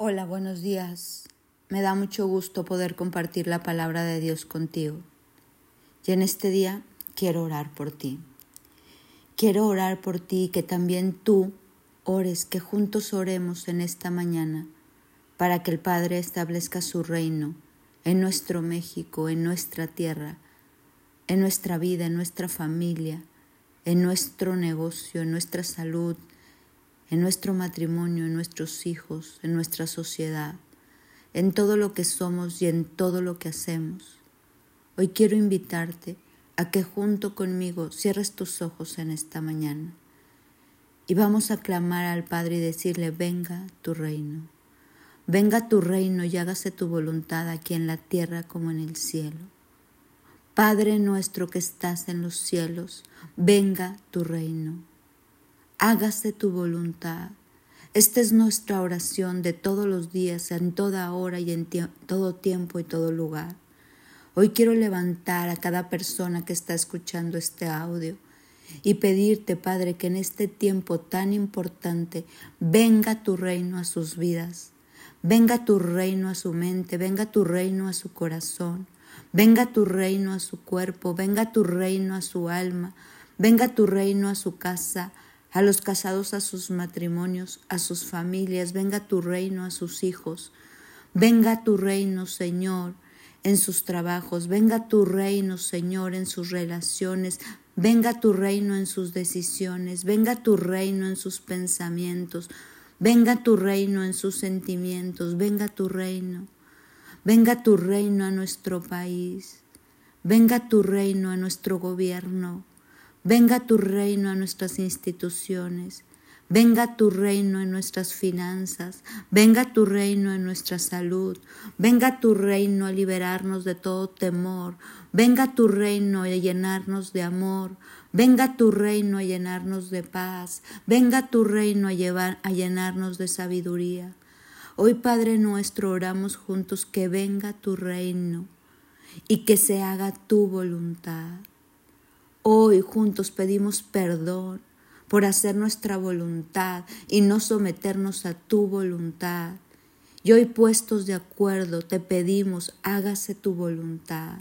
Hola, buenos días. Me da mucho gusto poder compartir la palabra de Dios contigo. Y en este día quiero orar por ti. Quiero orar por ti que también tú ores, que juntos oremos en esta mañana para que el Padre establezca su reino en nuestro México, en nuestra tierra, en nuestra vida, en nuestra familia, en nuestro negocio, en nuestra salud, en nuestro matrimonio, en nuestros hijos, en nuestra sociedad, en todo lo que somos y en todo lo que hacemos. Hoy quiero invitarte a que junto conmigo cierres tus ojos en esta mañana y vamos a clamar al Padre y decirle, venga tu reino, venga tu reino y hágase tu voluntad aquí en la tierra como en el cielo. Padre nuestro que estás en los cielos, venga tu reino hágase tu voluntad. Esta es nuestra oración de todos los días, en toda hora y en todo tiempo y todo lugar. Hoy quiero levantar a cada persona que está escuchando este audio y pedirte, Padre, que en este tiempo tan importante venga tu reino a sus vidas, venga tu reino a su mente, venga tu reino a su corazón, venga tu reino a su cuerpo, venga tu reino a su alma, venga tu reino a su casa, a los casados a sus matrimonios, a sus familias, venga tu reino a sus hijos, venga tu reino, Señor, en sus trabajos, venga tu reino, Señor, en sus relaciones, venga tu reino en sus decisiones, venga tu reino en sus pensamientos, venga tu reino en sus sentimientos, venga tu reino, venga tu reino a nuestro país, venga tu reino a nuestro gobierno, Venga tu reino a nuestras instituciones. Venga tu reino en nuestras finanzas, venga tu reino en nuestra salud, venga tu reino a liberarnos de todo temor, venga tu reino a llenarnos de amor, venga tu reino a llenarnos de paz, venga tu reino a, llevar, a llenarnos de sabiduría. Hoy Padre nuestro oramos juntos que venga tu reino y que se haga tu voluntad. Hoy juntos pedimos perdón por hacer nuestra voluntad y no someternos a tu voluntad. Y hoy puestos de acuerdo te pedimos, hágase tu voluntad.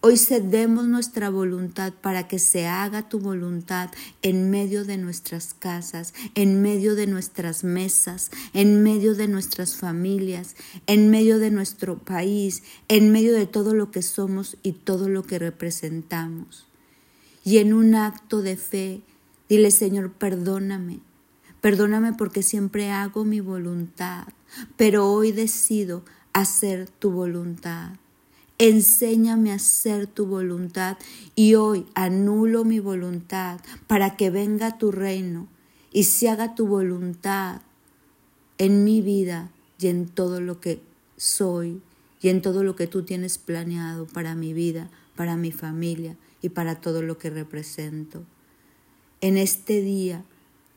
Hoy cedemos nuestra voluntad para que se haga tu voluntad en medio de nuestras casas, en medio de nuestras mesas, en medio de nuestras familias, en medio de nuestro país, en medio de todo lo que somos y todo lo que representamos y en un acto de fe dile Señor, perdóname, perdóname porque siempre hago mi voluntad, pero hoy decido hacer tu voluntad. Enséñame a hacer tu voluntad y hoy anulo mi voluntad para que venga tu reino y se haga tu voluntad en mi vida y en todo lo que soy y en todo lo que tú tienes planeado para mi vida, para mi familia y para todo lo que represento. En este día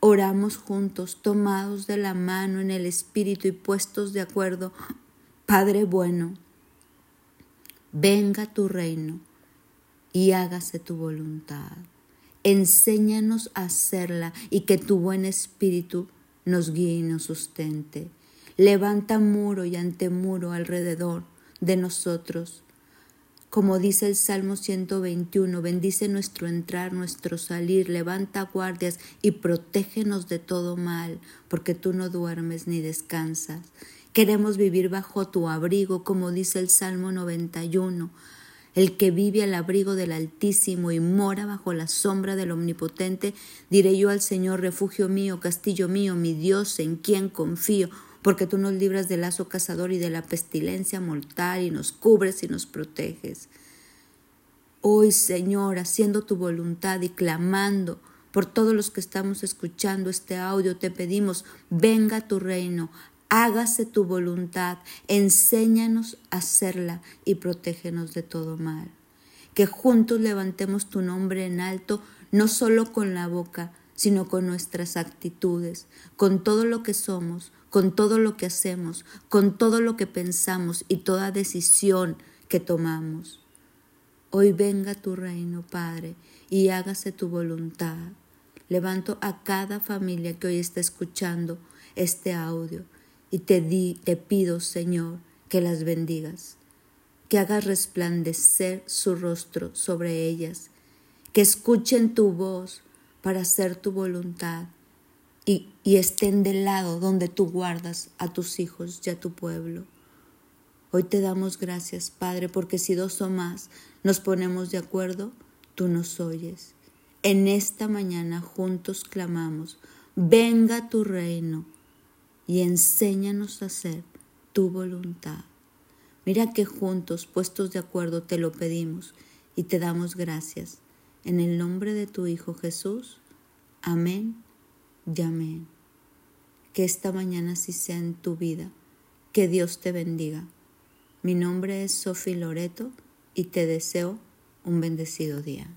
oramos juntos, tomados de la mano en el Espíritu y puestos de acuerdo. Padre bueno, venga tu reino y hágase tu voluntad. Enséñanos a hacerla y que tu buen Espíritu nos guíe y nos sustente. Levanta muro y antemuro alrededor de nosotros como dice el Salmo 121, bendice nuestro entrar, nuestro salir, levanta guardias y protégenos de todo mal, porque tú no duermes ni descansas. Queremos vivir bajo tu abrigo, como dice el Salmo 91. El que vive al abrigo del Altísimo y mora bajo la sombra del Omnipotente, diré yo al Señor, refugio mío, castillo mío, mi Dios, en quien confío porque tú nos libras del lazo cazador y de la pestilencia mortal y nos cubres y nos proteges. Hoy, Señor, haciendo tu voluntad y clamando por todos los que estamos escuchando este audio, te pedimos, venga tu reino, hágase tu voluntad, enséñanos a hacerla y protégenos de todo mal. Que juntos levantemos tu nombre en alto, no solo con la boca, sino con nuestras actitudes, con todo lo que somos, con todo lo que hacemos, con todo lo que pensamos y toda decisión que tomamos. Hoy venga tu reino, Padre, y hágase tu voluntad. Levanto a cada familia que hoy está escuchando este audio y te, di, pido, Señor, que las bendigas, que hagas resplandecer su rostro sobre ellas, que escuchen tu voz para hacer tu voluntad y, y estén del lado donde tú guardas a tus hijos y a tu pueblo. Hoy te damos gracias, Padre, porque si dos o más nos ponemos de acuerdo, tú nos oyes. En esta mañana juntos clamamos, venga tu reino y enséñanos a hacer tu voluntad. Mira que juntos, puestos de acuerdo, te lo pedimos y te damos gracias. En el nombre de tu Hijo Jesús. Amén y amén. Que esta mañana sí sea en tu vida. Que Dios te bendiga. Mi nombre es Sofi Loreto y te deseo un bendecido día.